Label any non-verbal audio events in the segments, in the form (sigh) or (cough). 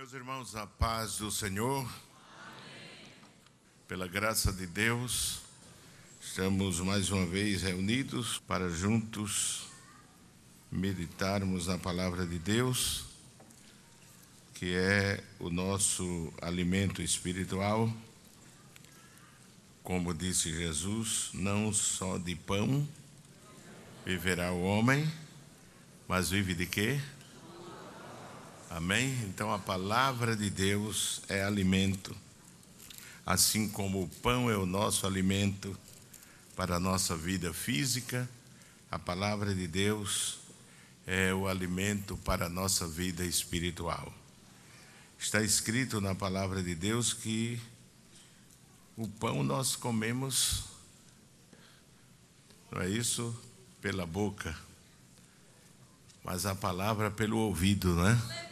Meus irmãos, a paz do Senhor, Amém. pela graça de Deus, estamos mais uma vez reunidos para juntos meditarmos na palavra de Deus, que é o nosso alimento espiritual. Como disse Jesus, não só de pão viverá o homem, mas vive de quê? Amém? Então a palavra de Deus é alimento, assim como o pão é o nosso alimento para a nossa vida física, a palavra de Deus é o alimento para a nossa vida espiritual. Está escrito na palavra de Deus que o pão nós comemos, não é isso? Pela boca, mas a palavra pelo ouvido, né?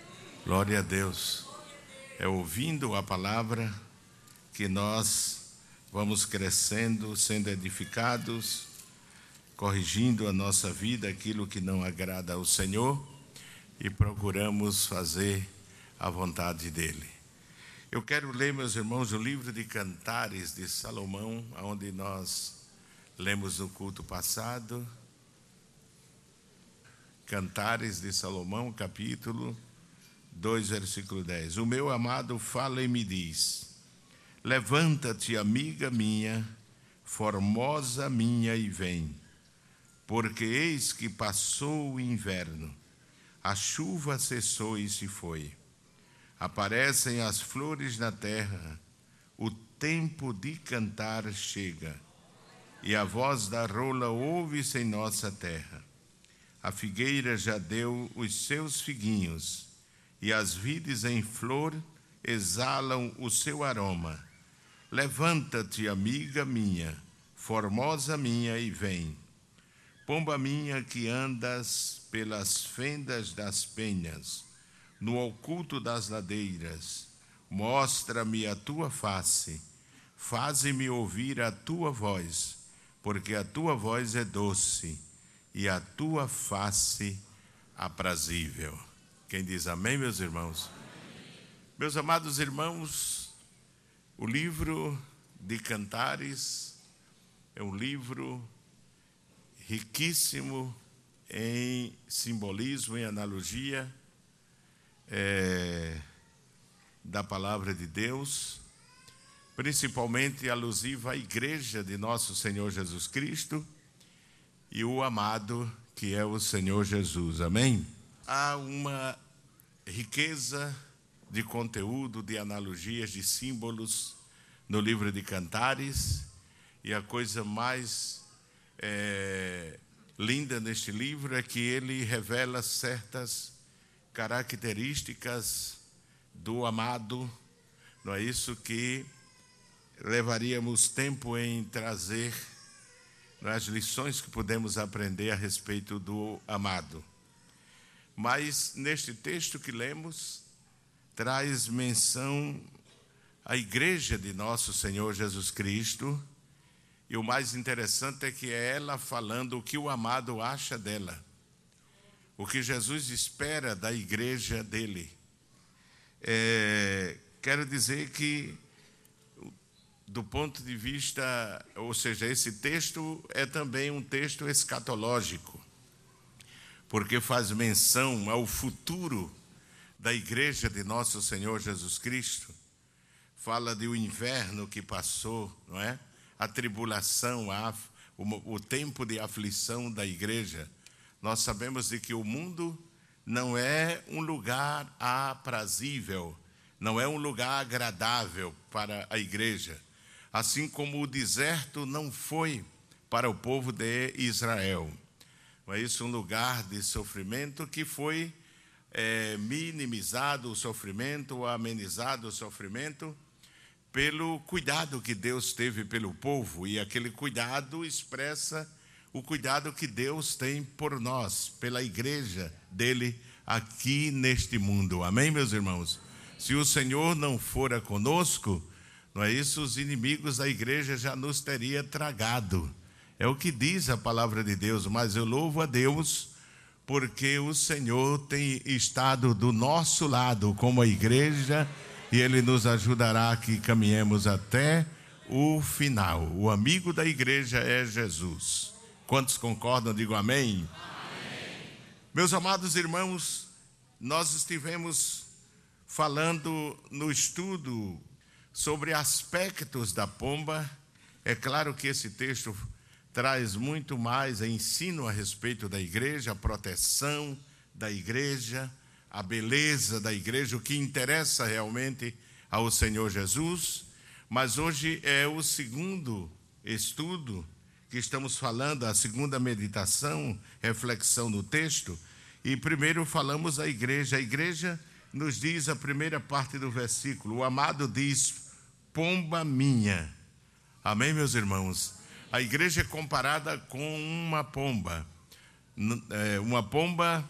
Glória a Deus. É ouvindo a palavra que nós vamos crescendo, sendo edificados, corrigindo a nossa vida, aquilo que não agrada ao Senhor e procuramos fazer a vontade dEle. Eu quero ler, meus irmãos, o livro de Cantares de Salomão, onde nós lemos no culto passado. Cantares de Salomão, capítulo 2, versículo 10. O meu amado fala e me diz: Levanta-te, amiga minha, formosa minha, e vem, porque eis que passou o inverno, a chuva cessou e se foi. Aparecem as flores na terra, o tempo de cantar chega, e a voz da rola ouve-se em nossa terra. A figueira já deu os seus figuinhos e as vides em flor exalam o seu aroma. Levanta-te, amiga minha, formosa minha, e vem. Pomba minha que andas pelas fendas das penhas, no oculto das ladeiras, mostra-me a tua face, faze-me ouvir a tua voz, porque a tua voz é doce e a tua face aprazível. Quem diz amém, meus irmãos? Amém. Meus amados irmãos, o livro de Cantares é um livro riquíssimo em simbolismo, em analogia é, da palavra de Deus, principalmente alusiva à igreja de nosso Senhor Jesus Cristo e o amado que é o Senhor Jesus. Amém? Há uma riqueza de conteúdo, de analogias, de símbolos no livro de Cantares, e a coisa mais é, linda neste livro é que ele revela certas características do amado, não é isso que levaríamos tempo em trazer as lições que podemos aprender a respeito do amado. Mas neste texto que lemos, traz menção à igreja de nosso Senhor Jesus Cristo, e o mais interessante é que é ela falando o que o amado acha dela, o que Jesus espera da igreja dele. É, quero dizer que, do ponto de vista, ou seja, esse texto é também um texto escatológico porque faz menção ao futuro da igreja de nosso Senhor Jesus Cristo. Fala do inverno que passou, não é? A tribulação, a, o, o tempo de aflição da igreja. Nós sabemos de que o mundo não é um lugar aprazível, não é um lugar agradável para a igreja, assim como o deserto não foi para o povo de Israel não é isso? Um lugar de sofrimento que foi é, minimizado o sofrimento, amenizado o sofrimento, pelo cuidado que Deus teve pelo povo, e aquele cuidado expressa o cuidado que Deus tem por nós, pela igreja dele aqui neste mundo. Amém, meus irmãos? Se o Senhor não fora conosco, não é isso? Os inimigos da igreja já nos teria tragado. É o que diz a palavra de Deus, mas eu louvo a Deus porque o Senhor tem estado do nosso lado como a igreja e Ele nos ajudará que caminhemos até o final. O amigo da igreja é Jesus. Quantos concordam? Digo amém. amém. Meus amados irmãos, nós estivemos falando no estudo sobre aspectos da pomba. É claro que esse texto traz muito mais ensino a respeito da igreja, a proteção da igreja, a beleza da igreja, o que interessa realmente ao Senhor Jesus. Mas hoje é o segundo estudo que estamos falando, a segunda meditação, reflexão no texto. E primeiro falamos da igreja. A igreja nos diz a primeira parte do versículo: o amado diz, pomba minha. Amém, meus irmãos? A igreja é comparada com uma pomba. É, uma pomba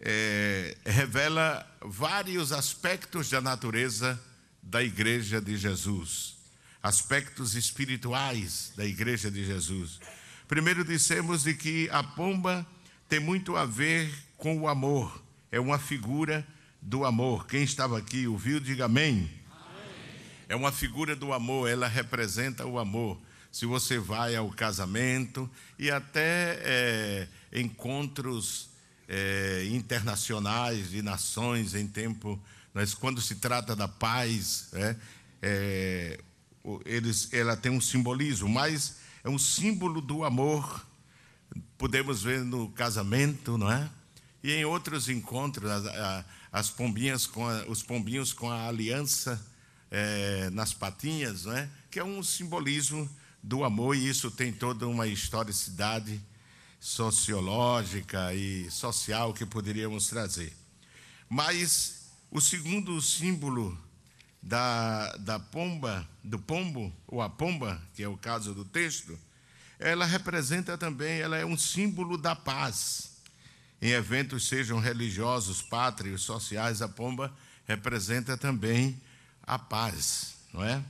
é, revela vários aspectos da natureza da igreja de Jesus, aspectos espirituais da igreja de Jesus. Primeiro dissemos de que a pomba tem muito a ver com o amor, é uma figura do amor. Quem estava aqui ouviu, diga amém. amém. É uma figura do amor, ela representa o amor se você vai ao casamento e até é, encontros é, internacionais de nações em tempo, mas quando se trata da paz, é, eles, ela tem um simbolismo, mas é um símbolo do amor. Podemos ver no casamento, não é? E em outros encontros, as, as pombinhas com a, os pombinhos com a aliança é, nas patinhas, não é? Que é um simbolismo do amor, e isso tem toda uma historicidade sociológica e social que poderíamos trazer. Mas o segundo símbolo da, da pomba, do pombo, ou a pomba, que é o caso do texto, ela representa também, ela é um símbolo da paz. Em eventos, sejam religiosos, pátrios, sociais, a pomba representa também a paz, não é?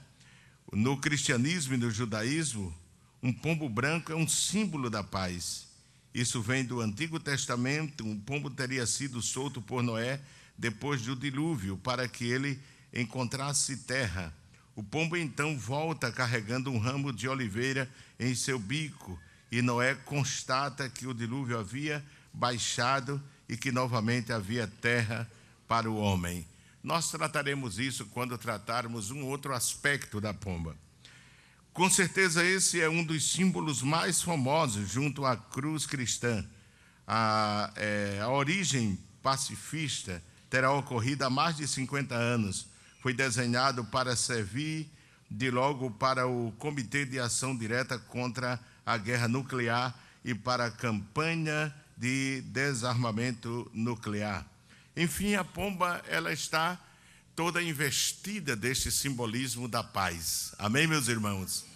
No cristianismo e no judaísmo, um pombo branco é um símbolo da paz. Isso vem do Antigo Testamento. Um pombo teria sido solto por Noé depois do dilúvio, para que ele encontrasse terra. O pombo então volta carregando um ramo de oliveira em seu bico, e Noé constata que o dilúvio havia baixado e que novamente havia terra para o homem. Nós trataremos isso quando tratarmos um outro aspecto da pomba. Com certeza, esse é um dos símbolos mais famosos junto à cruz cristã. A, é, a origem pacifista terá ocorrido há mais de 50 anos. Foi desenhado para servir de logo para o Comitê de Ação Direta contra a Guerra Nuclear e para a campanha de desarmamento nuclear. Enfim, a pomba ela está toda investida deste simbolismo da paz. Amém, meus irmãos?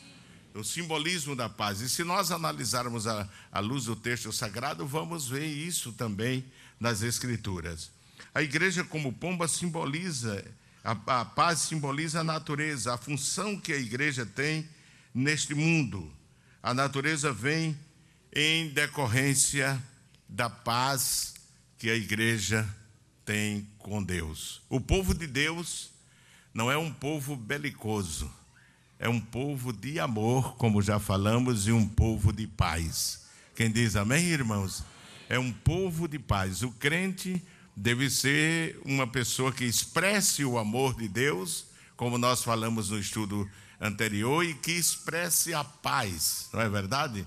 O simbolismo da paz. E se nós analisarmos a, a luz do texto sagrado, vamos ver isso também nas Escrituras. A igreja, como pomba, simboliza, a, a paz simboliza a natureza, a função que a igreja tem neste mundo. A natureza vem em decorrência da paz que a igreja tem com Deus. O povo de Deus não é um povo belicoso, é um povo de amor, como já falamos, e um povo de paz. Quem diz amém, irmãos? É um povo de paz. O crente deve ser uma pessoa que expresse o amor de Deus, como nós falamos no estudo anterior, e que expresse a paz, não é verdade?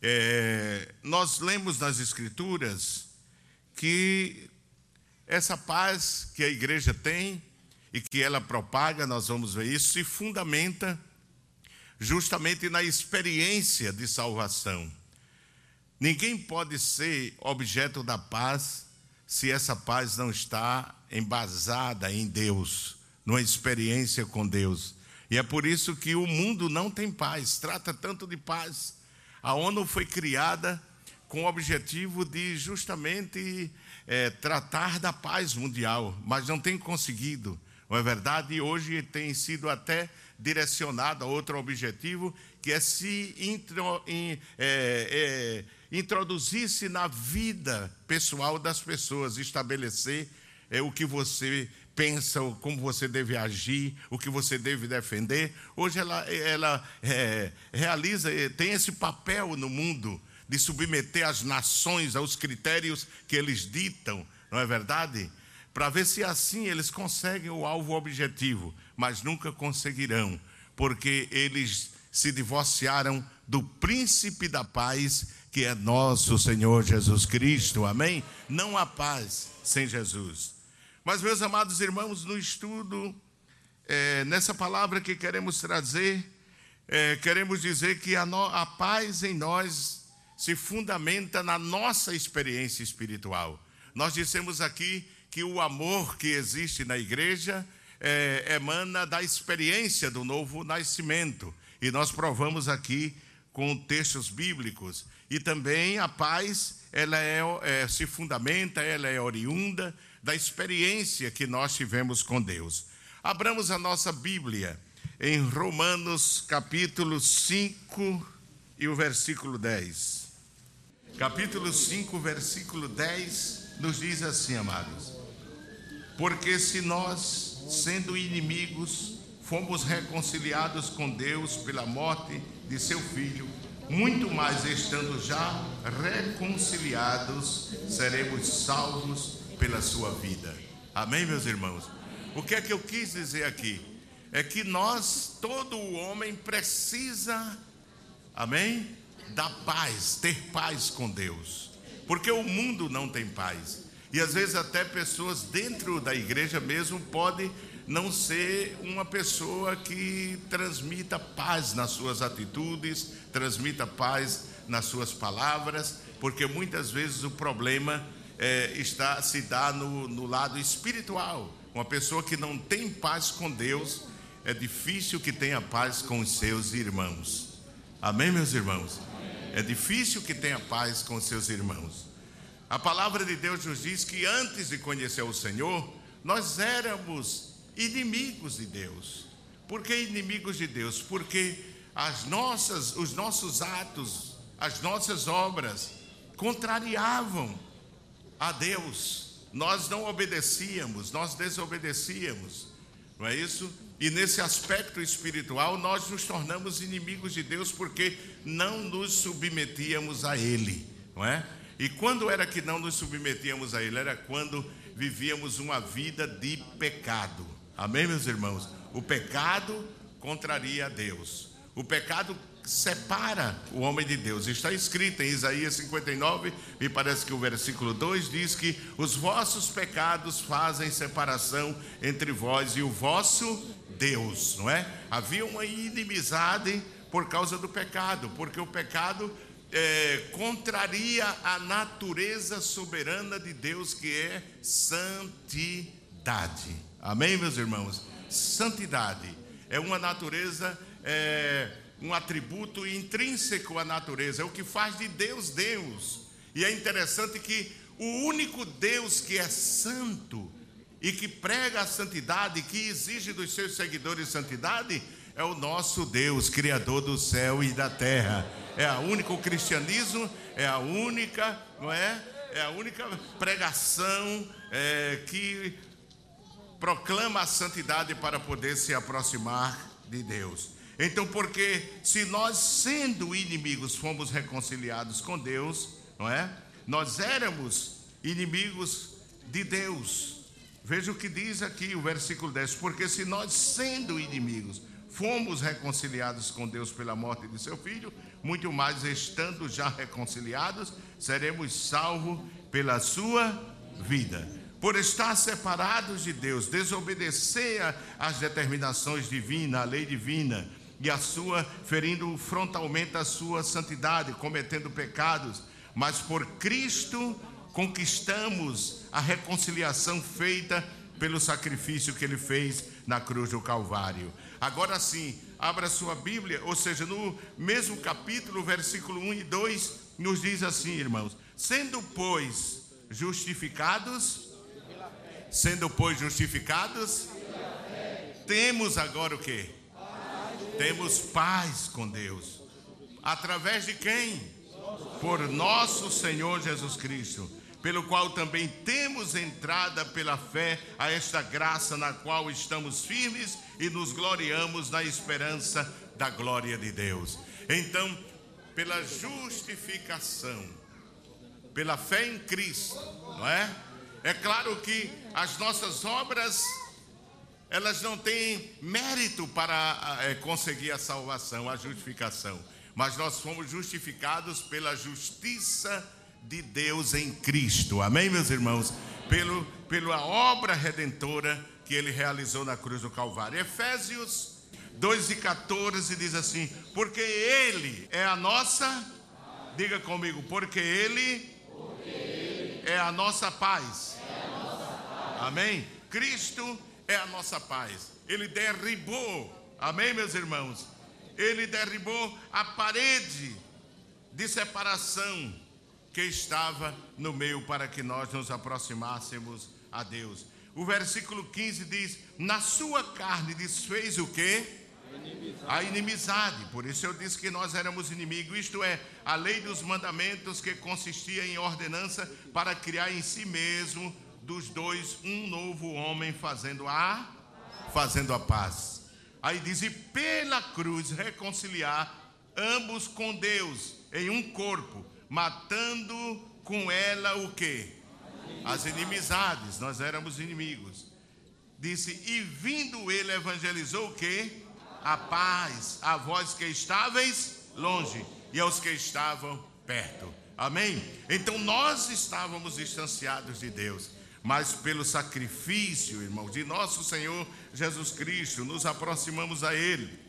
É, nós lemos nas Escrituras que essa paz que a igreja tem e que ela propaga, nós vamos ver isso, se fundamenta justamente na experiência de salvação. Ninguém pode ser objeto da paz se essa paz não está embasada em Deus, numa experiência com Deus. E é por isso que o mundo não tem paz, trata tanto de paz. A ONU foi criada com o objetivo de justamente é, tratar da paz mundial, mas não tem conseguido, não é verdade? E hoje tem sido até direcionado a outro objetivo, que é se intro, in, é, é, introduzir-se na vida pessoal das pessoas, estabelecer é, o que você pensa, como você deve agir, o que você deve defender. Hoje ela, ela é, realiza, é, tem esse papel no mundo de submeter as nações aos critérios que eles ditam, não é verdade? Para ver se assim eles conseguem o alvo objetivo, mas nunca conseguirão, porque eles se divorciaram do príncipe da paz, que é nosso Senhor Jesus Cristo. Amém? Não há paz sem Jesus. Mas, meus amados irmãos, no estudo, é, nessa palavra que queremos trazer, é, queremos dizer que a, no, a paz em nós se fundamenta na nossa experiência espiritual. Nós dissemos aqui que o amor que existe na igreja é, emana da experiência do novo nascimento. E nós provamos aqui com textos bíblicos. E também a paz, ela é, é, se fundamenta, ela é oriunda da experiência que nós tivemos com Deus. Abramos a nossa Bíblia em Romanos capítulo 5 e o versículo 10. Capítulo 5, versículo 10 nos diz assim, amados: Porque se nós, sendo inimigos, fomos reconciliados com Deus pela morte de seu filho, muito mais estando já reconciliados, seremos salvos pela sua vida. Amém, meus irmãos? O que é que eu quis dizer aqui? É que nós, todo o homem, precisa, amém? Da paz, ter paz com Deus. Porque o mundo não tem paz. E às vezes até pessoas dentro da igreja mesmo podem não ser uma pessoa que transmita paz nas suas atitudes, transmita paz nas suas palavras, porque muitas vezes o problema é, está se dá no, no lado espiritual. Uma pessoa que não tem paz com Deus, é difícil que tenha paz com os seus irmãos. Amém, meus irmãos? É difícil que tenha paz com seus irmãos. A palavra de Deus nos diz que antes de conhecer o Senhor, nós éramos inimigos de Deus. Por que inimigos de Deus? Porque as nossas, os nossos atos, as nossas obras contrariavam a Deus. Nós não obedecíamos, nós desobedecíamos. Não é isso? E nesse aspecto espiritual, nós nos tornamos inimigos de Deus porque não nos submetíamos a Ele, não é? E quando era que não nos submetíamos a Ele? Era quando vivíamos uma vida de pecado. Amém, meus irmãos? O pecado contraria a Deus. O pecado separa o homem de Deus. Está escrito em Isaías 59, me parece que o versículo 2 diz que os vossos pecados fazem separação entre vós e o vosso Deus, não é? Havia uma inimizade por causa do pecado, porque o pecado é, contraria a natureza soberana de Deus, que é santidade. Amém, meus irmãos? Santidade é uma natureza, é um atributo intrínseco à natureza, é o que faz de Deus Deus. E é interessante que o único Deus que é santo e que prega a santidade, que exige dos seus seguidores santidade, é o nosso Deus, Criador do céu e da terra. É o cristianismo é a única, não é? É a única pregação é, que proclama a santidade para poder se aproximar de Deus. Então, porque se nós, sendo inimigos, fomos reconciliados com Deus, não é? Nós éramos inimigos de Deus. Veja o que diz aqui o versículo 10: Porque se nós, sendo inimigos, fomos reconciliados com Deus pela morte de seu filho, muito mais estando já reconciliados, seremos salvos pela sua vida. Por estar separados de Deus, desobedecer às determinações divinas, a lei divina, e a sua, ferindo frontalmente a sua santidade, cometendo pecados, mas por Cristo conquistamos a reconciliação feita pelo sacrifício que ele fez na cruz do Calvário. Agora sim, abra sua Bíblia, ou seja, no mesmo capítulo, versículo 1 e 2, nos diz assim, irmãos: sendo, pois, justificados Sendo, pois, justificados, temos agora o que? Temos paz com Deus. Através de quem? por nosso Senhor Jesus Cristo, pelo qual também temos entrada pela fé a esta graça na qual estamos firmes e nos gloriamos na esperança da glória de Deus. Então, pela justificação, pela fé em Cristo, não é? É claro que as nossas obras elas não têm mérito para é, conseguir a salvação, a justificação, mas nós fomos justificados pela justiça de Deus em Cristo, amém, meus irmãos? Pelo, pela obra redentora que ele realizou na cruz do Calvário. Efésios 2 e 14 diz assim: Porque Ele é a nossa, diga comigo, porque Ele, é a. É a nossa paz. Amém? Cristo é a nossa paz. Ele derribou, amém, meus irmãos? Ele derribou a parede de separação que estava no meio para que nós nos aproximássemos a Deus. O versículo 15 diz: Na sua carne desfez o que? A inimizade. Por isso eu disse que nós éramos inimigos, isto é, a lei dos mandamentos que consistia em ordenança para criar em si mesmo dos dois um novo homem fazendo a fazendo a paz. Aí diz: "E pela cruz reconciliar ambos com Deus em um corpo, matando com ela o que? As inimizades. Nós éramos inimigos. Disse: "E vindo ele evangelizou o que? A paz a vós que estáveis longe e aos que estavam perto." Amém? Então nós estávamos distanciados de Deus mas pelo sacrifício, irmão, de nosso Senhor Jesus Cristo, nos aproximamos a Ele.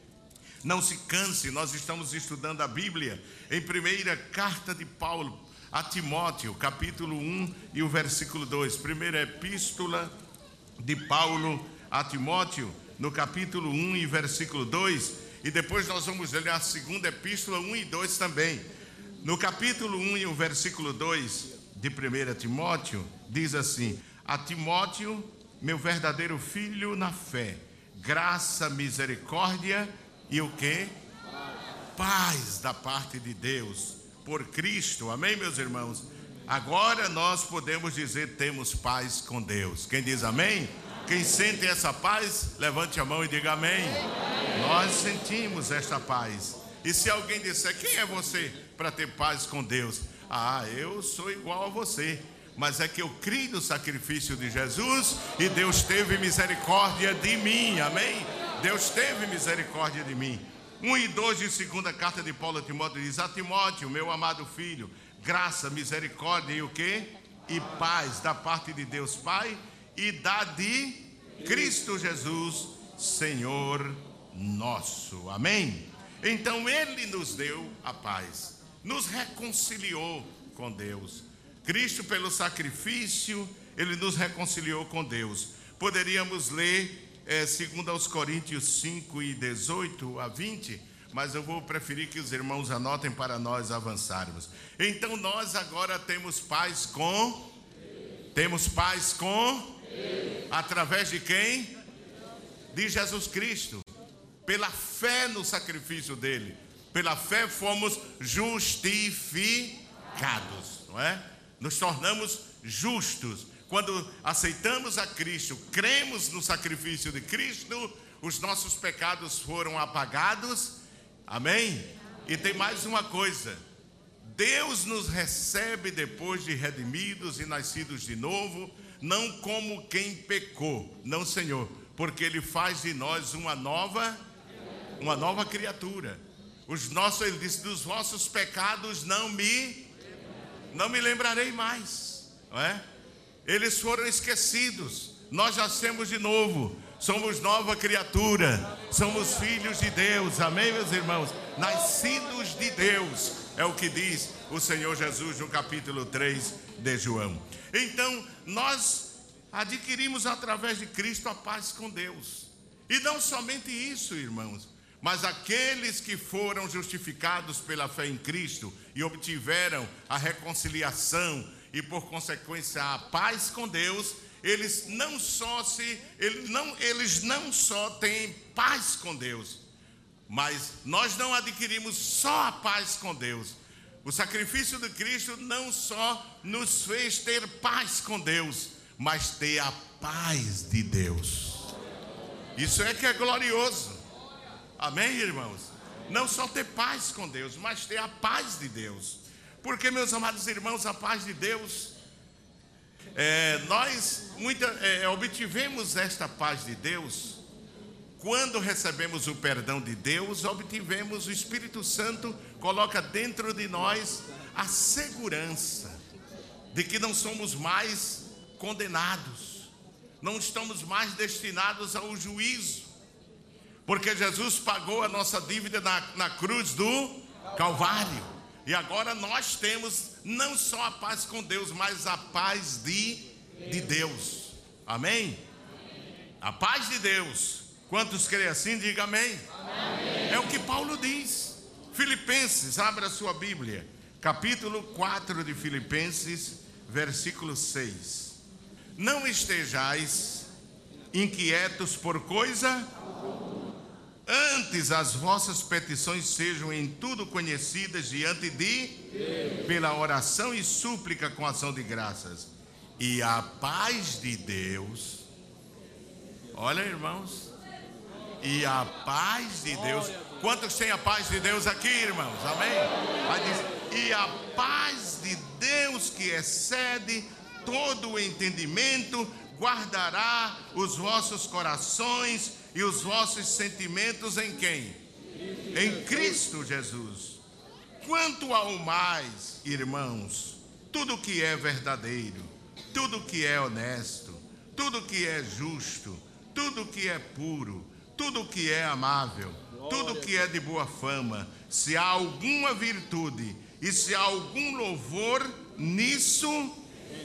Não se canse, nós estamos estudando a Bíblia em primeira carta de Paulo a Timóteo, capítulo 1 e o versículo 2. Primeira epístola de Paulo a Timóteo, no capítulo 1 e versículo 2. E depois nós vamos ler a segunda epístola 1 e 2 também. No capítulo 1 e o versículo 2 de 1 Timóteo, diz assim: A Timóteo, meu verdadeiro filho na fé, graça, misericórdia e o que? Paz da parte de Deus, por Cristo, amém, meus irmãos? Agora nós podemos dizer temos paz com Deus. Quem diz amém? Quem sente essa paz, levante a mão e diga amém. Nós sentimos esta paz. E se alguém disser, quem é você para ter paz com Deus? Ah, eu sou igual a você. Mas é que eu criei no sacrifício de Jesus e Deus teve misericórdia de mim, amém? Deus teve misericórdia de mim. 1 e 2 de segunda carta de Paulo a Timóteo diz: A Timóteo, meu amado filho, graça, misericórdia e o que? E paz da parte de Deus Pai e da de Cristo Jesus, Senhor nosso. Amém? Então Ele nos deu a paz nos reconciliou com Deus. Cristo, pelo sacrifício, ele nos reconciliou com Deus. Poderíamos ler, é, segundo aos Coríntios 5 e 18 a 20, mas eu vou preferir que os irmãos anotem para nós avançarmos. Então nós agora temos paz com temos paz com através de quem? De Jesus Cristo. Pela fé no sacrifício dele. Pela fé fomos justificados, não é? Nos tornamos justos. Quando aceitamos a Cristo, cremos no sacrifício de Cristo, os nossos pecados foram apagados. Amém? E tem mais uma coisa. Deus nos recebe depois de redimidos e nascidos de novo, não como quem pecou, não, Senhor, porque ele faz de nós uma nova uma nova criatura. Os nossos, ele disse, dos vossos pecados não me não me lembrarei mais, não é? Eles foram esquecidos. Nós nascemos de novo. Somos nova criatura. Somos filhos de Deus. Amém, meus irmãos? Nascidos de Deus. É o que diz o Senhor Jesus no capítulo 3 de João. Então, nós adquirimos através de Cristo a paz com Deus. E não somente isso, irmãos. Mas aqueles que foram justificados pela fé em Cristo e obtiveram a reconciliação e por consequência a paz com Deus, eles não só se eles não, eles não só têm paz com Deus, mas nós não adquirimos só a paz com Deus. O sacrifício de Cristo não só nos fez ter paz com Deus, mas ter a paz de Deus. Isso é que é glorioso. Amém, irmãos? Não só ter paz com Deus, mas ter a paz de Deus. Porque, meus amados irmãos, a paz de Deus, é, nós muita, é, obtivemos esta paz de Deus. Quando recebemos o perdão de Deus, obtivemos o Espírito Santo, coloca dentro de nós a segurança de que não somos mais condenados, não estamos mais destinados ao juízo, porque Jesus pagou a nossa dívida na, na cruz do Calvário, e agora nós temos não só a paz com Deus, mas a paz de, de Deus, amém? A paz de Deus Quantos creem assim, diga amém. amém. É o que Paulo diz. Filipenses, abra a sua Bíblia, capítulo 4 de Filipenses, versículo 6. Não estejais inquietos por coisa Antes as vossas petições sejam em tudo conhecidas diante de pela oração e súplica com ação de graças. E a paz de Deus. Olha, irmãos, e a paz de Deus. Quantos têm a paz de Deus aqui, irmãos? Amém? e a paz de Deus que excede todo o entendimento, guardará os vossos corações e os vossos sentimentos em quem? Em Cristo Jesus. Quanto ao mais, irmãos, tudo que é verdadeiro, tudo que é honesto, tudo que é justo, tudo que é puro, tudo que é amável, tudo que é de boa fama, se há alguma virtude e se há algum louvor, nisso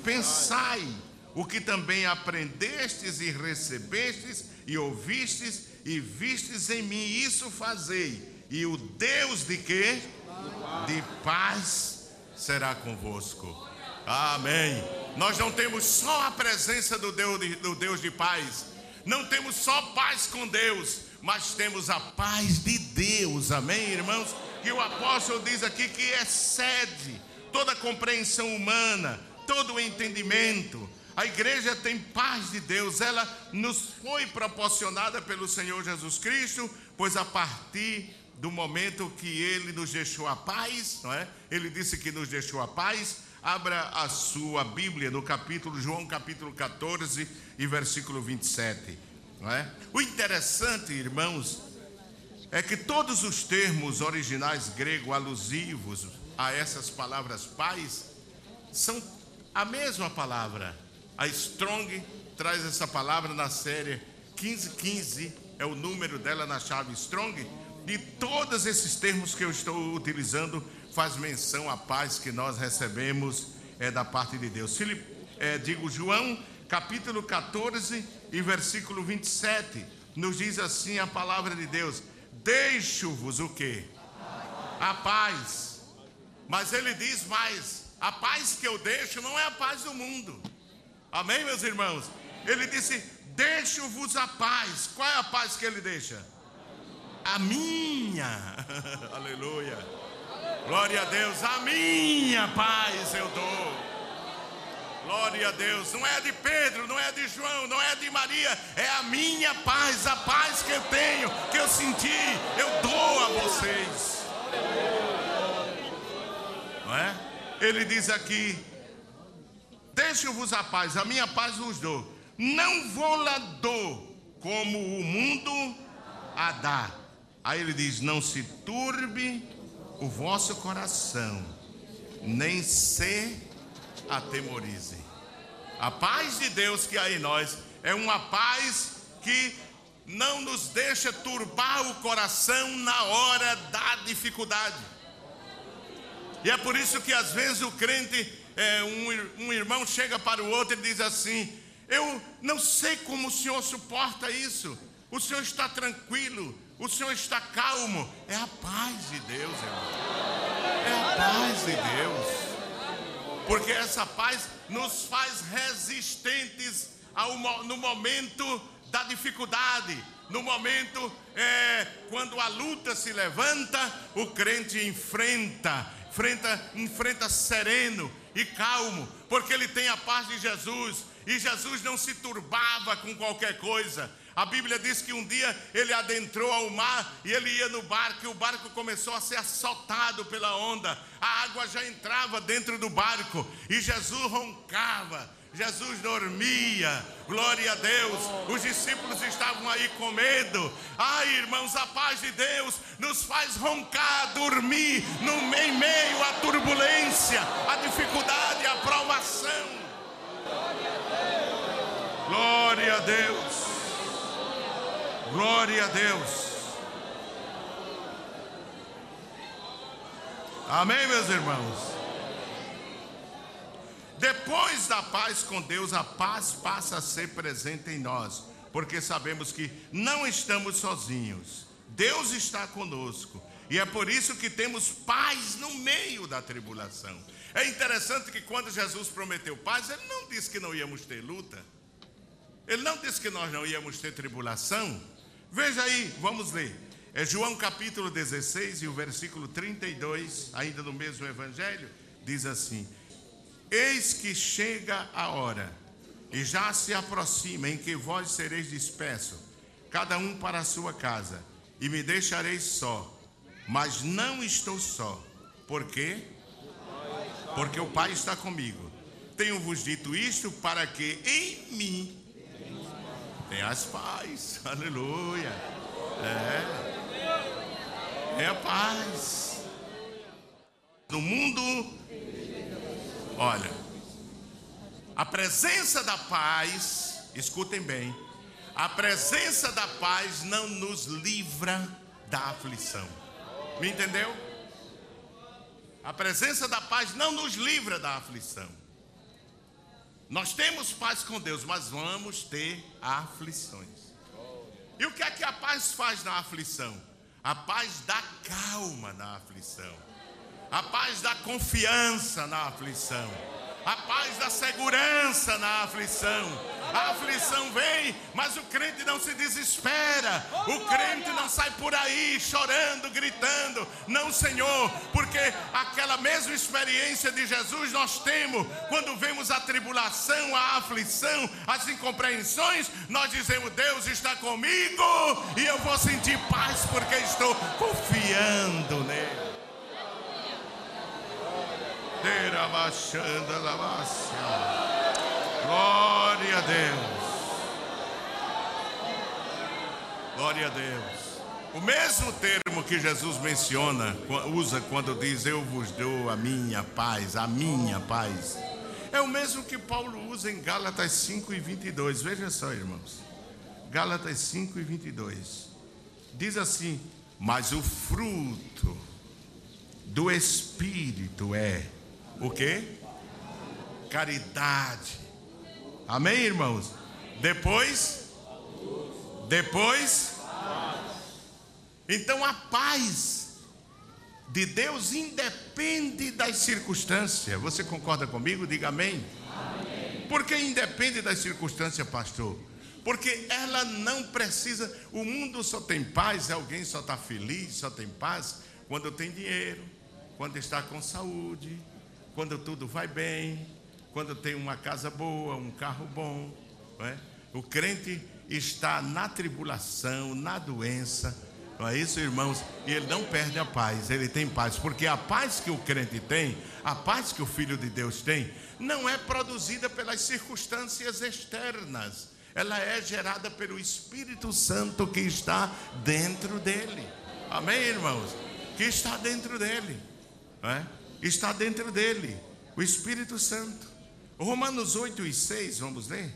pensai. O que também aprendestes e recebestes e ouvistes e vistes em mim, isso fazei. E o Deus de quê? De paz será convosco. Amém. Nós não temos só a presença do Deus de, do Deus de paz, não temos só paz com Deus, mas temos a paz de Deus, amém, irmãos? E o apóstolo diz aqui que excede toda compreensão humana, todo o entendimento. A igreja tem paz de Deus, ela nos foi proporcionada pelo Senhor Jesus Cristo, pois a partir do momento que ele nos deixou a paz, não é? Ele disse que nos deixou a paz, Abra a sua Bíblia no capítulo, João capítulo 14 e versículo 27. Não é? O interessante, irmãos, é que todos os termos originais grego alusivos a essas palavras paz são a mesma palavra. A Strong traz essa palavra na série 1515, é o número dela na chave Strong, e todos esses termos que eu estou utilizando faz menção à paz que nós recebemos é, da parte de Deus. Filipe, é, digo, João, capítulo 14 e versículo 27, nos diz assim a palavra de Deus: Deixo-vos o que? A paz. Mas ele diz mais: a paz que eu deixo não é a paz do mundo. Amém, meus irmãos? Ele disse: Deixo-vos a paz. Qual é a paz que ele deixa? A minha. (laughs) Aleluia. Glória a Deus, a minha paz eu dou. Glória a Deus, não é de Pedro, não é de João, não é de Maria, é a minha paz, a paz que eu tenho, que eu senti, eu dou a vocês. Não é? Ele diz aqui: Deixo-vos a paz, a minha paz vos dou. Não vou lá dou como o mundo a dá. Aí ele diz: Não se turbe o vosso coração, nem se atemorize. A paz de Deus que há em nós é uma paz que não nos deixa turbar o coração na hora da dificuldade. E é por isso que às vezes o crente, é, um, um irmão chega para o outro e diz assim: Eu não sei como o senhor suporta isso. O senhor está tranquilo, o Senhor está calmo. É a paz de Deus, irmão. É a paz de Deus. Porque essa paz nos faz resistentes ao, no momento da dificuldade. No momento é, quando a luta se levanta, o crente enfrenta, enfrenta, enfrenta sereno e calmo, porque ele tem a paz de Jesus. E Jesus não se turbava com qualquer coisa. A Bíblia diz que um dia ele adentrou ao mar e ele ia no barco e o barco começou a ser assaltado pela onda. A água já entrava dentro do barco e Jesus roncava. Jesus dormia, glória a Deus. Os discípulos estavam aí com medo. Ai, irmãos, a paz de Deus nos faz roncar, dormir no meio à turbulência, à dificuldade, à provação. Glória a Deus. Glória a Deus. Amém, meus irmãos. Depois da paz com Deus, a paz passa a ser presente em nós, porque sabemos que não estamos sozinhos. Deus está conosco. E é por isso que temos paz no meio da tribulação. É interessante que quando Jesus prometeu paz, ele não disse que não íamos ter luta. Ele não disse que nós não íamos ter tribulação. Veja aí, vamos ler. É João capítulo 16 e o versículo 32, ainda no mesmo evangelho, diz assim: Eis que chega a hora, e já se aproxima, em que vós sereis dispersos, cada um para a sua casa, e me deixareis só. Mas não estou só. Por quê? Porque o Pai está comigo. Tenho-vos dito isto para que em mim tenhas paz. (laughs) Aleluia. É. É a paz. No mundo Olha, a presença da paz, escutem bem, a presença da paz não nos livra da aflição. Me entendeu? A presença da paz não nos livra da aflição. Nós temos paz com Deus, mas vamos ter aflições. E o que é que a paz faz na aflição? A paz dá calma na aflição a paz da confiança na aflição, a paz da segurança na aflição. A aflição vem, mas o crente não se desespera. O crente não sai por aí chorando, gritando. Não, Senhor, porque aquela mesma experiência de Jesus nós temos quando vemos a tribulação, a aflição, as incompreensões. Nós dizemos: Deus está comigo e eu vou sentir paz porque estou confiando nele. Glória a Deus. Glória a Deus. O mesmo termo que Jesus menciona, usa quando diz eu vos dou a minha paz, a minha paz. É o mesmo que Paulo usa em Gálatas 5 e 22. Veja só, irmãos. Gálatas 5 e 22. Diz assim: Mas o fruto do Espírito é o que? Caridade. Amém, irmãos? Depois? Depois? Então a paz de Deus independe das circunstâncias. Você concorda comigo? Diga amém. amém. Por que independe das circunstâncias, pastor? Porque ela não precisa. O mundo só tem paz, alguém só está feliz, só tem paz quando tem dinheiro, quando está com saúde, quando tudo vai bem, quando tem uma casa boa, um carro bom. É? O crente está na tribulação, na doença. Não é isso, irmãos? E ele não perde a paz, ele tem paz, porque a paz que o crente tem, a paz que o filho de Deus tem, não é produzida pelas circunstâncias externas, ela é gerada pelo Espírito Santo que está dentro dele. Amém, irmãos? Que está dentro dele. Não é? Está dentro dele, o Espírito Santo. Romanos 8 e 6, vamos ler?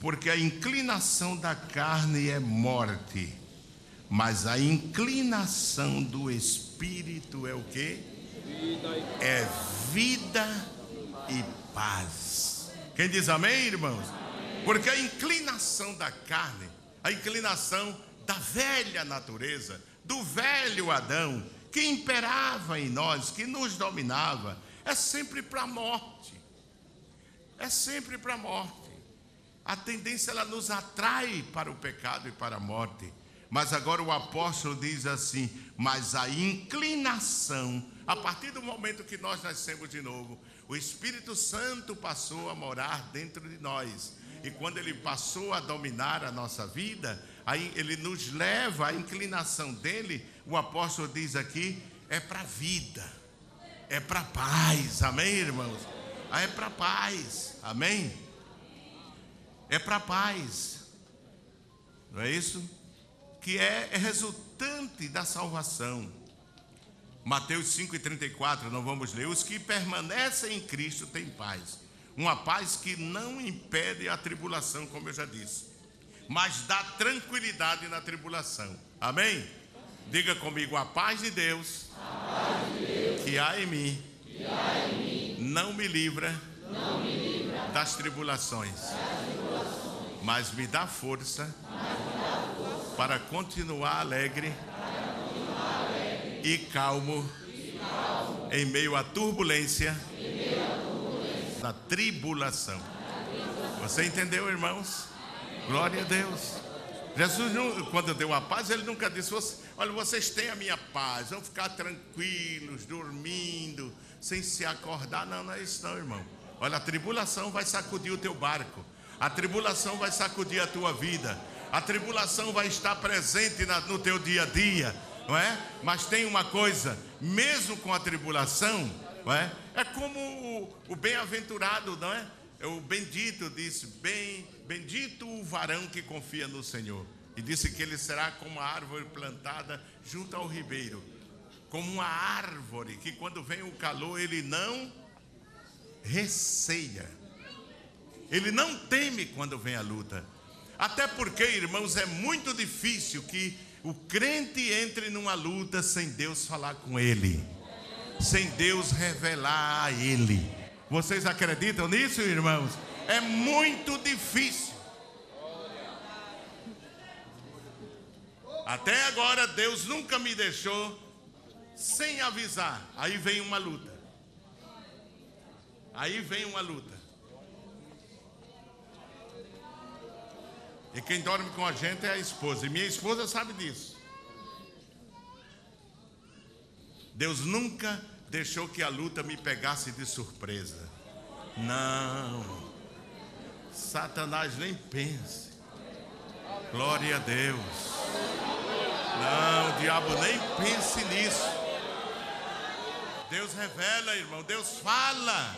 Porque a inclinação da carne é morte, mas a inclinação do Espírito é o que? É vida e paz. Quem diz amém, irmãos? Porque a inclinação da carne, a inclinação da velha natureza, do velho Adão, que imperava em nós, que nos dominava, é sempre para a morte. É sempre para a morte. A tendência ela nos atrai para o pecado e para a morte. Mas agora o apóstolo diz assim: mas a inclinação, a partir do momento que nós nascemos de novo, o Espírito Santo passou a morar dentro de nós. E quando ele passou a dominar a nossa vida, aí ele nos leva, a inclinação dele, o apóstolo diz aqui, é para vida, é para paz, amém, irmãos? Ah, é para paz, amém? É para paz, não é isso? Que é, é resultante da salvação. Mateus 5,34, não vamos ler. Os que permanecem em Cristo têm paz. Uma paz que não impede a tribulação, como eu já disse, mas dá tranquilidade na tribulação. Amém? Diga comigo: a paz de Deus, paz de Deus que, há mim, que há em mim, não me livra, não me livra das, tribulações, das tribulações, mas me dá força, me dá força para continuar alegre e calmo em meio à turbulência da tribulação. Você entendeu, irmãos? Glória a Deus. Jesus, quando deu a paz, ele nunca disse: Olha, vocês têm a minha paz, vão ficar tranquilos, dormindo, sem se acordar. Não, não é isso, não, irmão. Olha, a tribulação vai sacudir o teu barco, a tribulação vai sacudir a tua vida, a tribulação vai estar presente no teu dia a dia não é? Mas tem uma coisa, mesmo com a tribulação, não é? É como o, o bem-aventurado, não é? é? O bendito disse: bem, bendito o varão que confia no Senhor. E disse que ele será como uma árvore plantada junto ao ribeiro, como uma árvore que quando vem o calor ele não receia. Ele não teme quando vem a luta. Até porque, irmãos, é muito difícil que o crente entre numa luta sem Deus falar com ele, sem Deus revelar a ele. Vocês acreditam nisso, irmãos? É muito difícil. Até agora Deus nunca me deixou sem avisar. Aí vem uma luta. Aí vem uma luta. E quem dorme com a gente é a esposa. E minha esposa sabe disso. Deus nunca deixou que a luta me pegasse de surpresa. Não. Satanás nem pense. Glória a Deus. Não, o diabo nem pense nisso. Deus revela, irmão. Deus fala.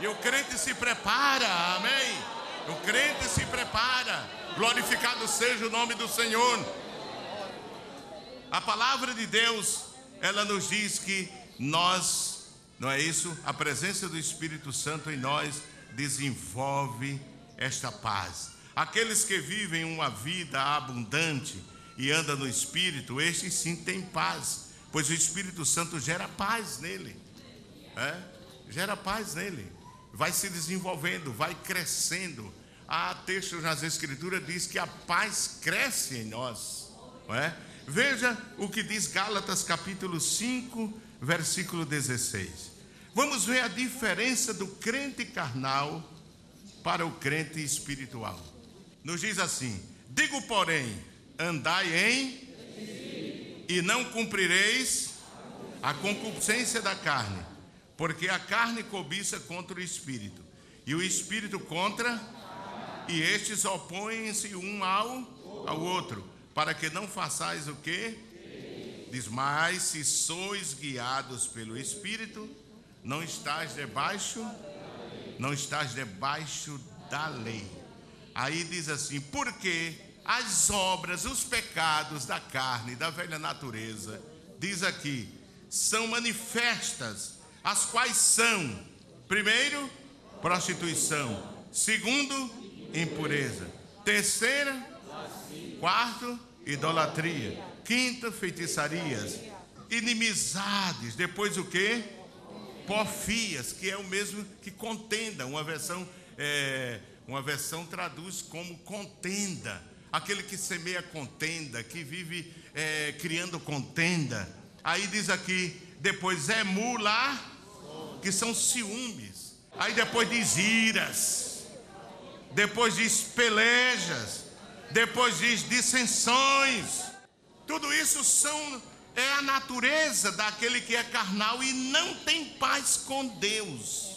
E o crente se prepara. Amém. O crente se prepara. Glorificado seja o nome do Senhor. A palavra de Deus, ela nos diz que nós, não é isso? A presença do Espírito Santo em nós desenvolve esta paz. Aqueles que vivem uma vida abundante e andam no Espírito, estes sim têm paz, pois o Espírito Santo gera paz nele. É? Gera paz nele. Vai se desenvolvendo, vai crescendo há textos nas Escrituras diz que a paz cresce em nós. É? Veja o que diz Gálatas capítulo 5, versículo 16. Vamos ver a diferença do crente carnal para o crente espiritual. Nos diz assim: Digo, porém, andai em e não cumprireis a concupiscência da carne, porque a carne cobiça contra o espírito, e o espírito contra e estes opõem-se um ao, ao outro, para que não façais o que? Diz, mas se sois guiados pelo Espírito, não estás debaixo, não estás debaixo da lei. Aí diz assim, porque as obras, os pecados da carne, da velha natureza, diz aqui, são manifestas, as quais são, primeiro, prostituição, segundo, impureza. Terceira, quarto, idolatria. Quinta, feitiçarias. Inimizades. Depois o que? Porfias, que é o mesmo que contenda. Uma versão, é, uma versão traduz como contenda. Aquele que semeia contenda, que vive é, criando contenda. Aí diz aqui, depois é mula, que são ciúmes. Aí depois diz iras depois diz pelejas, Depois diz dissensões. Tudo isso são é a natureza daquele que é carnal e não tem paz com Deus.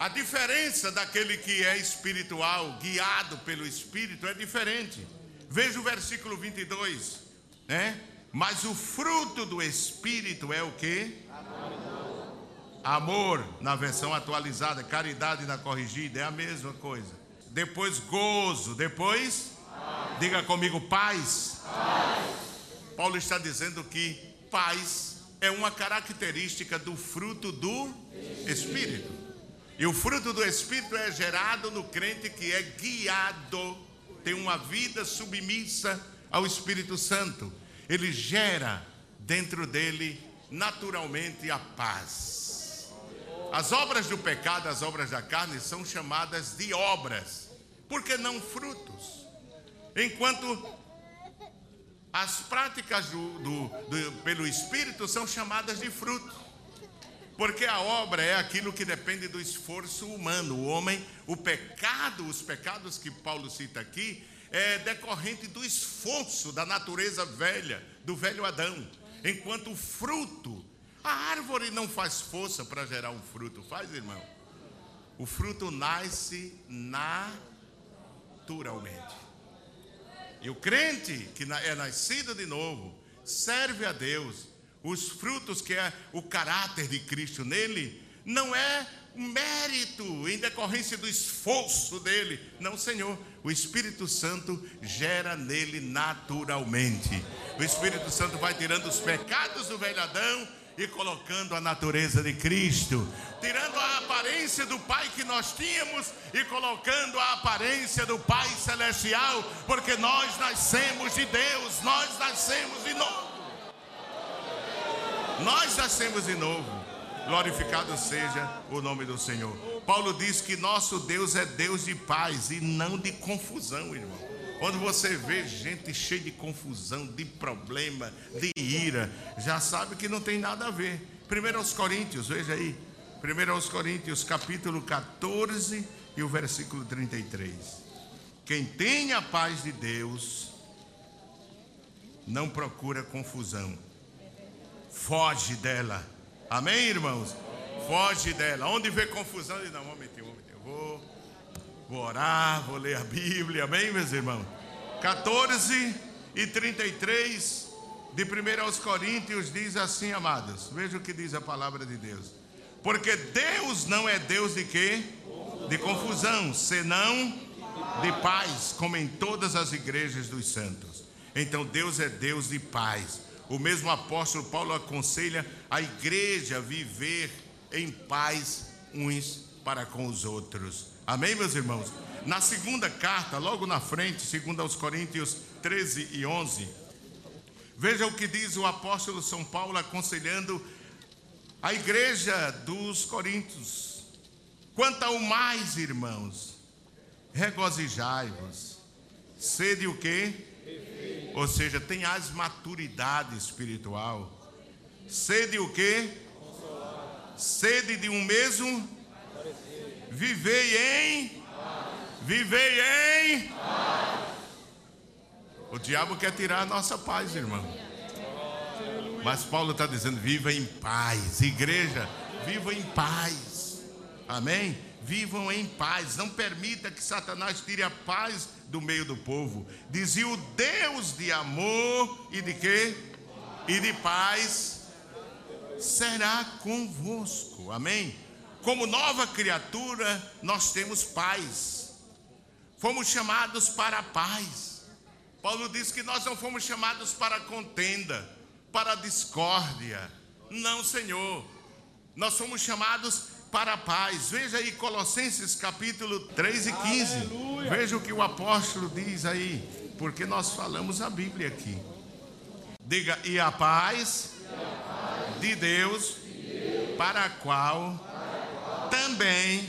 A diferença daquele que é espiritual, guiado pelo Espírito, é diferente. Veja o versículo 22, né? Mas o fruto do Espírito é o que? Amor, na versão atualizada, caridade na corrigida, é a mesma coisa. Depois gozo, depois, diga comigo, paz. paz. Paulo está dizendo que paz é uma característica do fruto do Espírito. E o fruto do Espírito é gerado no crente que é guiado, tem uma vida submissa ao Espírito Santo. Ele gera dentro dele naturalmente a paz. As obras do pecado, as obras da carne, são chamadas de obras, porque não frutos. Enquanto as práticas do, do, do, pelo Espírito são chamadas de fruto. Porque a obra é aquilo que depende do esforço humano. O homem, o pecado, os pecados que Paulo cita aqui, é decorrente do esforço da natureza velha, do velho Adão. Enquanto o fruto a árvore não faz força para gerar um fruto, faz, irmão? O fruto nasce naturalmente. E o crente que é nascido de novo, serve a Deus. Os frutos que é o caráter de Cristo nele, não é mérito em decorrência do esforço dele. Não, Senhor. O Espírito Santo gera nele naturalmente. O Espírito Santo vai tirando os pecados do velho Adão e colocando a natureza de Cristo, tirando a aparência do Pai que nós tínhamos e colocando a aparência do Pai celestial, porque nós nascemos de Deus, nós nascemos de novo. Nós nascemos de novo. Glorificado seja o nome do Senhor. Paulo diz que nosso Deus é Deus de paz e não de confusão, irmão. Quando você vê gente cheia de confusão, de problema, de ira, já sabe que não tem nada a ver. Primeiro aos Coríntios, veja aí. Primeiro aos Coríntios, capítulo 14 e o versículo 33. Quem tem a paz de Deus não procura confusão. Foge dela. Amém, irmãos? Foge dela. Onde vê confusão, diz, não, momento, momento, eu vou Vou orar, vou ler a Bíblia, amém, meus irmãos? 14 e 33 de 1 aos Coríntios diz assim, amados. Veja o que diz a palavra de Deus. Porque Deus não é Deus de quê? De confusão, senão de paz, como em todas as igrejas dos santos. Então Deus é Deus de paz. O mesmo apóstolo Paulo aconselha a igreja a viver em paz uns para com os outros. Amém, meus irmãos? Na segunda carta, logo na frente, segundo aos Coríntios 13 e 11, veja o que diz o apóstolo São Paulo aconselhando a igreja dos Coríntios. Quanto ao mais, irmãos, regozijai-vos. Sede o quê? Ou seja, tenhais maturidade espiritual. Sede o quê? Sede de um mesmo Vivei em. Vivei em. O diabo quer tirar a nossa paz, irmão. Mas Paulo está dizendo: viva em paz. Igreja, viva em paz. Amém? Vivam em paz. Não permita que Satanás tire a paz do meio do povo. Dizia o Deus de amor e de quê? E de paz será convosco. Amém? Como nova criatura, nós temos paz. Fomos chamados para a paz. Paulo diz que nós não fomos chamados para contenda, para discórdia. Não, Senhor. Nós fomos chamados para a paz. Veja aí Colossenses capítulo 3 e 15. Aleluia. Veja o que o apóstolo diz aí, porque nós falamos a Bíblia aqui. Diga, e a paz, de, Deus, de Deus, para a qual também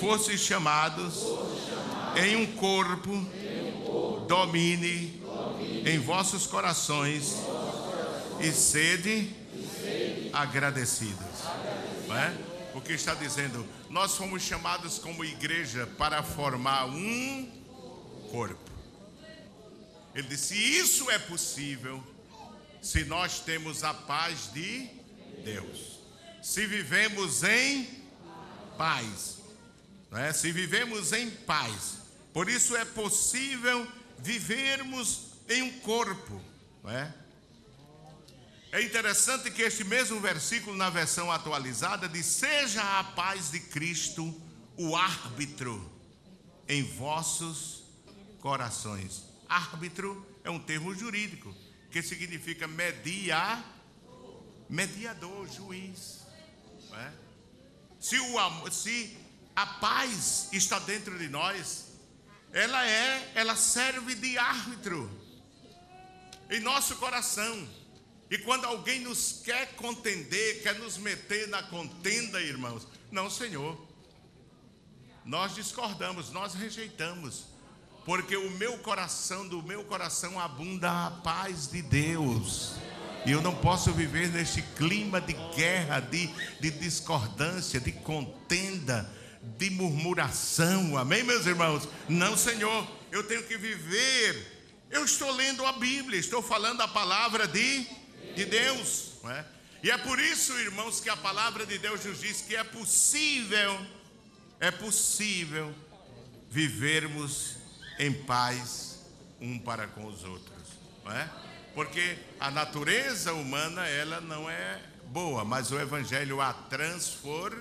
fossem chamados em um corpo, domine em vossos corações e sede agradecidos. Não é? Porque está dizendo, nós fomos chamados como igreja para formar um corpo. Ele disse: Isso é possível se nós temos a paz de Deus, se vivemos em paz, é? se vivemos em paz. Por isso é possível vivermos em um corpo, não é? É interessante que este mesmo versículo, na versão atualizada, diz: Seja a paz de Cristo o árbitro em vossos corações. Árbitro é um termo jurídico que significa mediar, mediador, juiz. É? Se, o, se a paz está dentro de nós, ela é, ela serve de árbitro em nosso coração. E quando alguém nos quer contender, quer nos meter na contenda, irmãos, não, Senhor. Nós discordamos, nós rejeitamos, porque o meu coração, do meu coração abunda a paz de Deus. E eu não posso viver neste clima de guerra, de, de discordância, de contenda, de murmuração. Amém, meus irmãos? Não, Senhor, eu tenho que viver. Eu estou lendo a Bíblia, estou falando a palavra de, de Deus. Não é? E é por isso, irmãos, que a palavra de Deus nos diz que é possível é possível vivermos em paz um para com os outros, não é? Porque a natureza humana ela não é boa, mas o evangelho a transfor,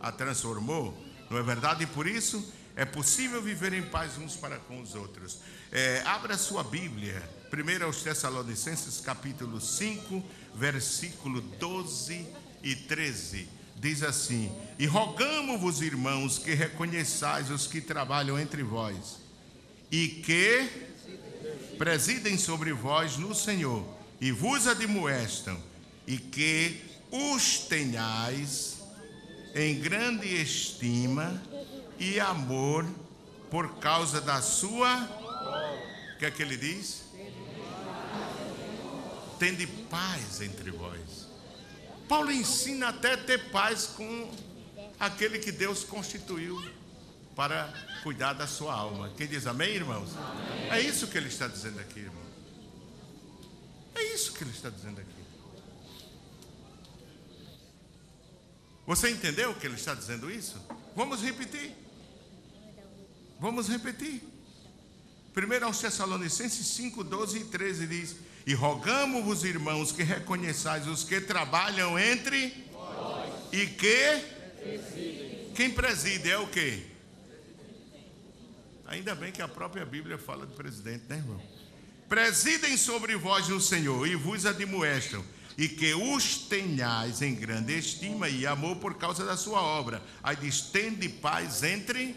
a transformou, não é verdade? E por isso é possível viver em paz uns para com os outros. É, abra sua Bíblia, 1 aos Tessalonicenses, capítulo 5, versículo 12 e 13 diz assim: E rogamos-vos, irmãos, que reconheçais os que trabalham entre vós e que presidem sobre vós no Senhor e vos admoestam, e que os tenhais em grande estima e amor por causa da sua. O que é que ele diz? Tende paz entre vós. Paulo ensina até ter paz com aquele que Deus constituiu para cuidar da sua alma. Quem diz amém, irmãos? Amém. É isso que ele está dizendo aqui, irmão. É isso que ele está dizendo aqui. Você entendeu que ele está dizendo isso? Vamos repetir. Vamos repetir. Primeiro aos Tessalonicenses 5, 12 e 13 diz: e rogamos-vos, irmãos, que reconheçais os que trabalham entre Nós. e que Presidem. quem preside é o que? Ainda bem que a própria Bíblia fala do presidente, né, irmão? Presidem sobre vós no Senhor e vos admoestam, e que os tenhais em grande estima e amor por causa da sua obra. Aí diz: tende paz entre,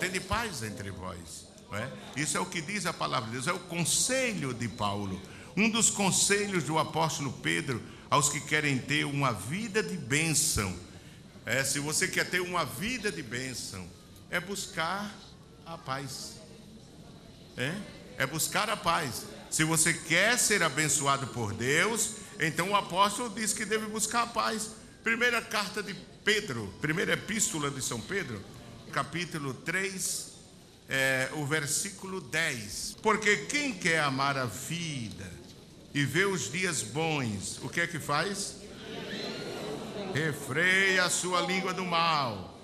tende paz entre vós. É? Isso é o que diz a palavra de Deus, é o conselho de Paulo. Um dos conselhos do apóstolo Pedro aos que querem ter uma vida de bênção, é, se você quer ter uma vida de bênção, é buscar a paz. É? É buscar a paz. Se você quer ser abençoado por Deus, então o apóstolo diz que deve buscar a paz. Primeira carta de Pedro, primeira epístola de São Pedro, capítulo 3, é, o versículo 10. Porque quem quer amar a vida e vê os dias bons, o que é que faz? Refreia a sua língua do mal,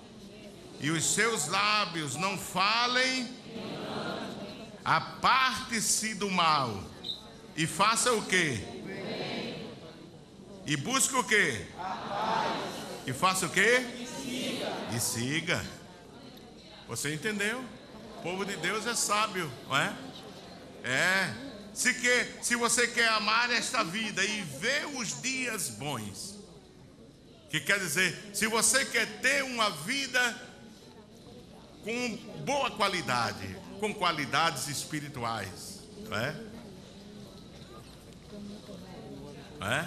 e os seus lábios não falem, aparte-se do mal, e faça o que? E busque o que? E faça o que? E siga. Você entendeu? O povo de Deus é sábio, não é? É. Se, quer, se você quer amar esta vida e ver os dias bons, que quer dizer, se você quer ter uma vida com boa qualidade, com qualidades espirituais, não é? É?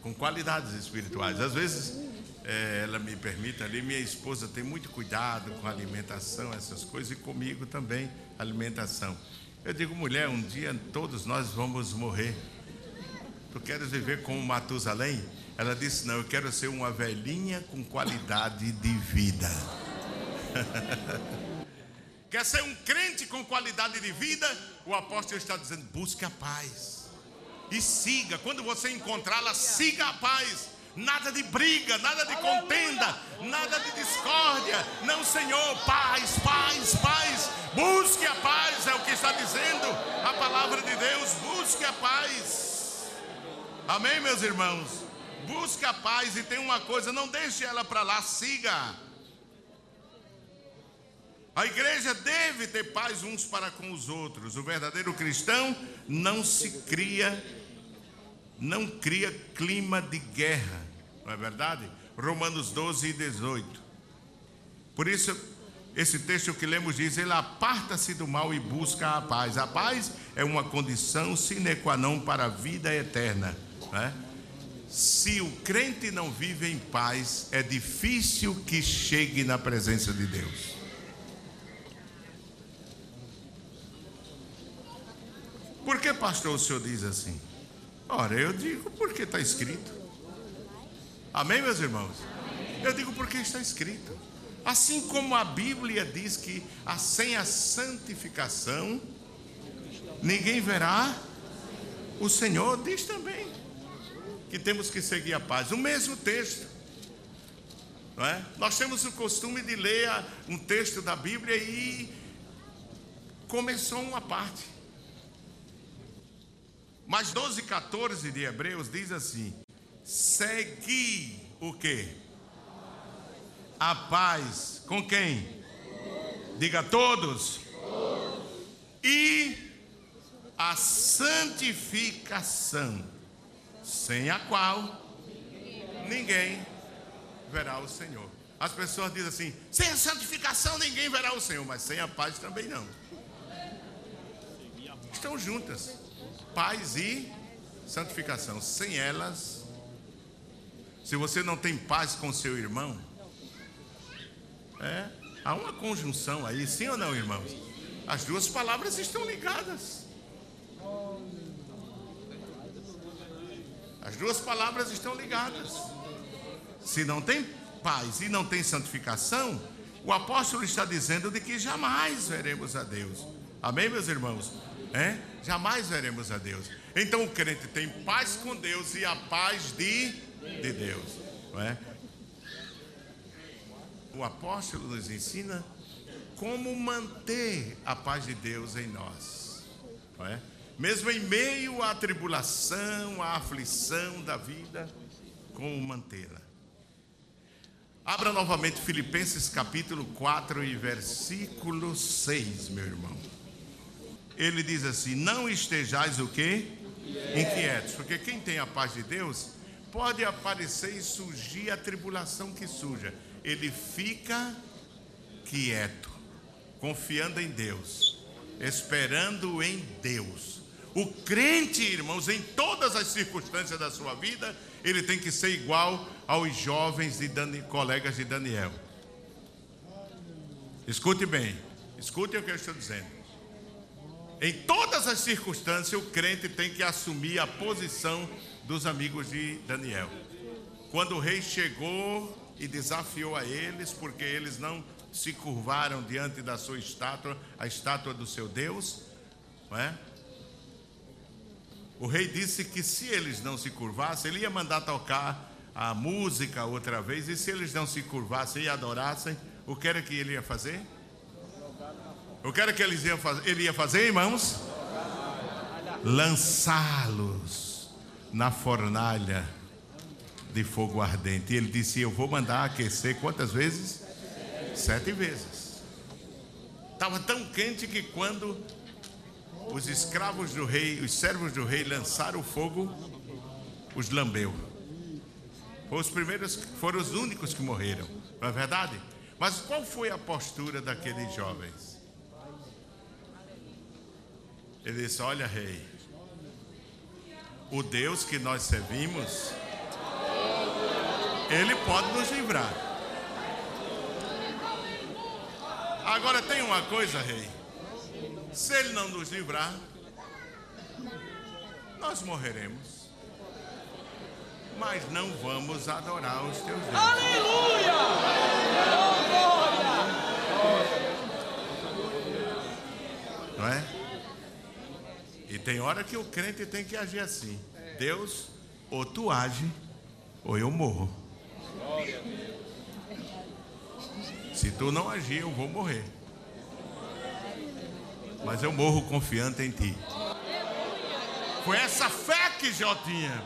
Com qualidades espirituais. Às vezes, é, ela me permite ali, minha esposa tem muito cuidado com alimentação, essas coisas, e comigo também, alimentação. Eu digo, mulher, um dia todos nós vamos morrer. Tu queres viver como Matusalém? Ela disse: Não, eu quero ser uma velhinha com qualidade de vida. (laughs) Quer ser um crente com qualidade de vida? O apóstolo está dizendo: busque a paz. E siga. Quando você encontrá-la, siga a paz. Nada de briga, nada de contenda, nada de discórdia. Não, Senhor, paz, paz, paz. Busque a paz, é o que está dizendo a palavra de Deus. Busque a paz. Amém, meus irmãos? Busque a paz e tem uma coisa, não deixe ela para lá, siga. A igreja deve ter paz uns para com os outros. O verdadeiro cristão não se cria, não cria clima de guerra, não é verdade? Romanos 12 e 18. Por isso, esse texto que lemos diz: Ele aparta-se do mal e busca a paz. A paz é uma condição sine qua non para a vida eterna. Né? Se o crente não vive em paz, é difícil que chegue na presença de Deus. Por que, pastor, o senhor diz assim? Ora, eu digo porque está escrito. Amém, meus irmãos? Eu digo porque está escrito. Assim como a Bíblia diz que sem a santificação ninguém verá o Senhor, diz também que temos que seguir a paz. O mesmo texto. Não é? Nós temos o costume de ler um texto da Bíblia e começou uma parte. Mas 12, 14 de Hebreus diz assim: segui o que? A paz com quem? Diga todos. E a santificação sem a qual ninguém verá o Senhor. As pessoas dizem assim: sem a santificação ninguém verá o Senhor, mas sem a paz também não. Estão juntas, paz e santificação. Sem elas, se você não tem paz com seu irmão, é, há uma conjunção aí, sim ou não, irmãos? As duas palavras estão ligadas. As duas palavras estão ligadas. Se não tem paz e não tem santificação, o apóstolo está dizendo de que jamais veremos a Deus. Amém, meus irmãos? É? Jamais veremos a Deus. Então o crente tem paz com Deus e a paz de, de Deus. Não é? O apóstolo nos ensina como manter a paz de Deus em nós. Não é? mesmo em meio à tribulação, à aflição da vida, como mantê-la. Abra novamente Filipenses capítulo 4 e versículo 6, meu irmão. Ele diz assim: Não estejais o quê? Inquietos, porque quem tem a paz de Deus pode aparecer e surgir a tribulação que surja. Ele fica quieto, confiando em Deus, esperando em Deus o crente, irmãos, em todas as circunstâncias da sua vida, ele tem que ser igual aos jovens de colegas de Daniel. Escute bem, escute o que eu estou dizendo. Em todas as circunstâncias, o crente tem que assumir a posição dos amigos de Daniel. Quando o rei chegou e desafiou a eles, porque eles não se curvaram diante da sua estátua, a estátua do seu Deus, não é? O rei disse que se eles não se curvassem, ele ia mandar tocar a música outra vez, e se eles não se curvassem e adorassem, o que era que ele ia fazer? O que era que eles iam fazer? ele ia fazer, irmãos? Lançá-los na fornalha de fogo ardente. E ele disse: Eu vou mandar aquecer quantas vezes? Sete vezes. Estava tão quente que quando os escravos do rei, os servos do rei lançaram o fogo, os lambeu. Foram os primeiros, foram os únicos que morreram, não é verdade? Mas qual foi a postura daqueles jovens? Ele disse: Olha, rei, o Deus que nós servimos, Ele pode nos livrar. Agora tem uma coisa, rei. Se Ele não nos livrar, nós morreremos. Mas não vamos adorar os teus deuses. Aleluia! Oh, glória! Não é? E tem hora que o crente tem que agir assim. Deus, ou tu age, ou eu morro. Se tu não agir, eu vou morrer. Mas eu morro confiante em ti. Foi essa fé que Jó tinha.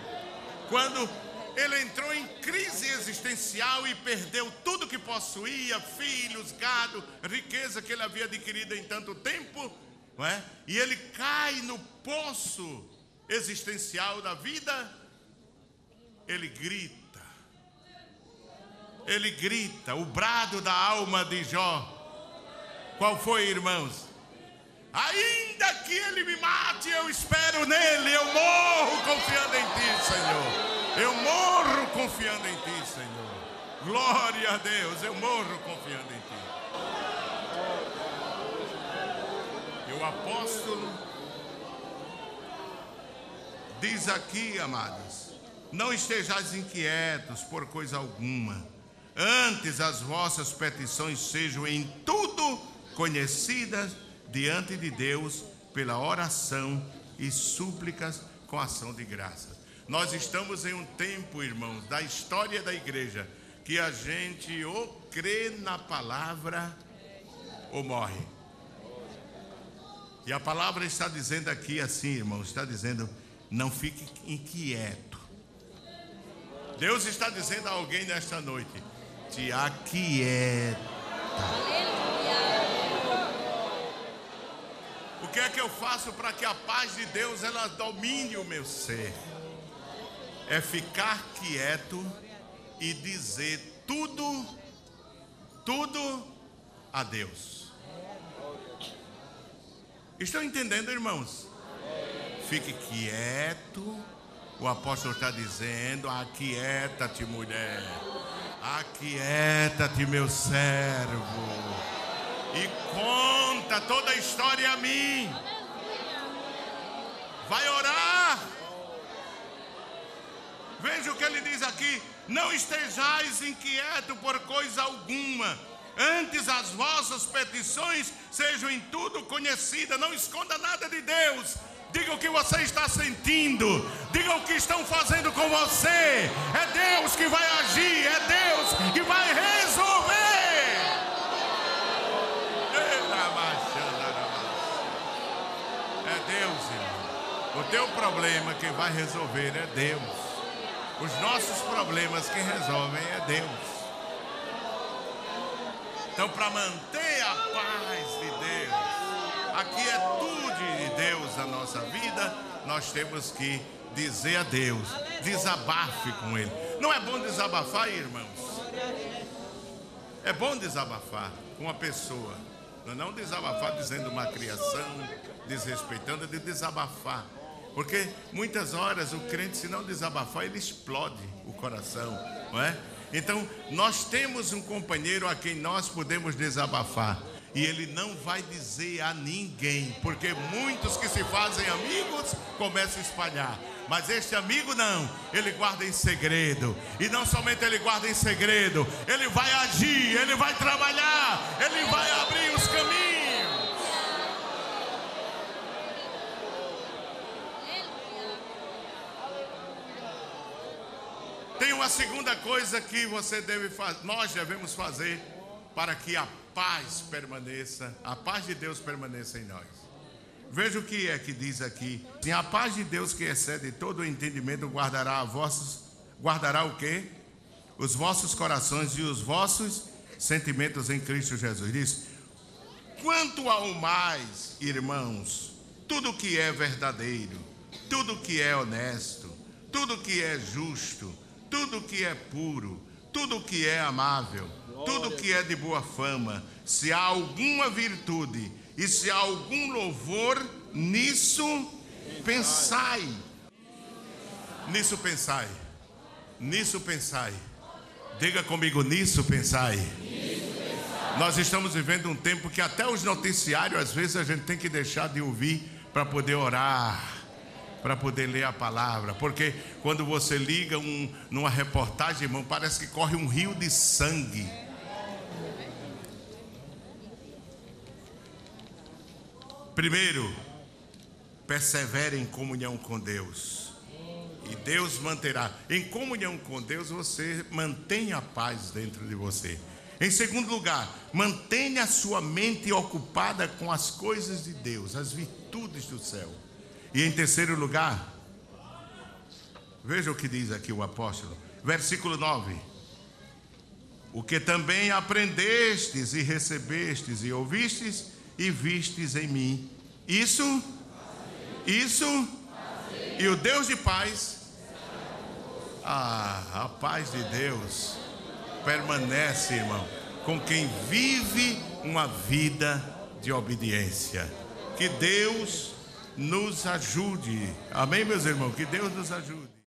Quando ele entrou em crise existencial e perdeu tudo que possuía, filhos, gado, riqueza que ele havia adquirido em tanto tempo, não é? E ele cai no poço existencial da vida, ele grita. Ele grita, o brado da alma de Jó. Qual foi, irmãos? Ainda que ele me mate, eu espero nele, eu morro confiando em ti, Senhor. Eu morro confiando em ti, Senhor. Glória a Deus, eu morro confiando em ti. E o apóstolo diz aqui, amados: Não estejais inquietos por coisa alguma, antes as vossas petições sejam em tudo conhecidas diante de Deus pela oração e súplicas com ação de graças. Nós estamos em um tempo, irmãos, da história da igreja, que a gente ou crê na palavra ou morre. E a palavra está dizendo aqui assim, irmãos, está dizendo: não fique inquieto. Deus está dizendo a alguém nesta noite: te aquieta. O que é que eu faço para que a paz de Deus ela domine o meu ser? É ficar quieto e dizer tudo, tudo a Deus. Estão entendendo, irmãos? Fique quieto. O apóstolo está dizendo: Aquieta-te, mulher. Aquieta-te, meu servo e conta toda a história a mim. Vai orar. Veja o que ele diz aqui: Não estejais inquieto por coisa alguma. Antes as vossas petições sejam em tudo conhecidas. Não esconda nada de Deus. Diga o que você está sentindo. Diga o que estão fazendo com você. É Deus que vai agir. É Deus que vai resolver. Deus, irmão. O teu problema quem vai resolver é Deus. Os nossos problemas quem resolvem é Deus. Então, para manter a paz de Deus, a quietude de Deus na nossa vida, nós temos que dizer a Deus, desabafe com Ele. Não é bom desabafar, irmãos? É bom desabafar com uma pessoa, não é desabafar dizendo uma criação, desrespeitando, é de desabafar. Porque muitas horas o crente, se não desabafar, ele explode o coração, não é? Então, nós temos um companheiro a quem nós podemos desabafar. E ele não vai dizer a ninguém, porque muitos que se fazem amigos começam a espalhar. Mas este amigo não, ele guarda em segredo. E não somente ele guarda em segredo, ele vai agir, ele vai trabalhar, ele vai abrir os caminhos. Tem uma segunda coisa que você deve fazer, nós devemos fazer para que a paz permaneça, a paz de Deus permaneça em nós. Veja o que é que diz aqui. Sim, a paz de Deus que excede todo o entendimento guardará a vossos, guardará o quê? Os vossos corações e os vossos sentimentos em Cristo Jesus. Diz: Quanto ao mais, irmãos, tudo que é verdadeiro, tudo que é honesto, tudo que é justo, tudo que é puro, tudo que é amável, tudo que é de boa fama, se há alguma virtude e se há algum louvor, nisso pensai. Nisso pensai. Nisso pensai. Diga comigo, nisso pensai. Nós estamos vivendo um tempo que até os noticiários, às vezes, a gente tem que deixar de ouvir para poder orar para poder ler a palavra, porque quando você liga um, numa reportagem, irmão, parece que corre um rio de sangue. Primeiro, persevere em comunhão com Deus. E Deus manterá. Em comunhão com Deus, você mantém a paz dentro de você. Em segundo lugar, mantenha a sua mente ocupada com as coisas de Deus, as virtudes do céu. E em terceiro lugar, veja o que diz aqui o apóstolo, versículo 9: O que também aprendestes e recebestes e ouvistes e vistes em mim, isso, isso, e o Deus de paz, ah, a paz de Deus permanece, irmão, com quem vive uma vida de obediência. Que Deus nos ajude. Amém, meus irmãos? Que Deus nos ajude.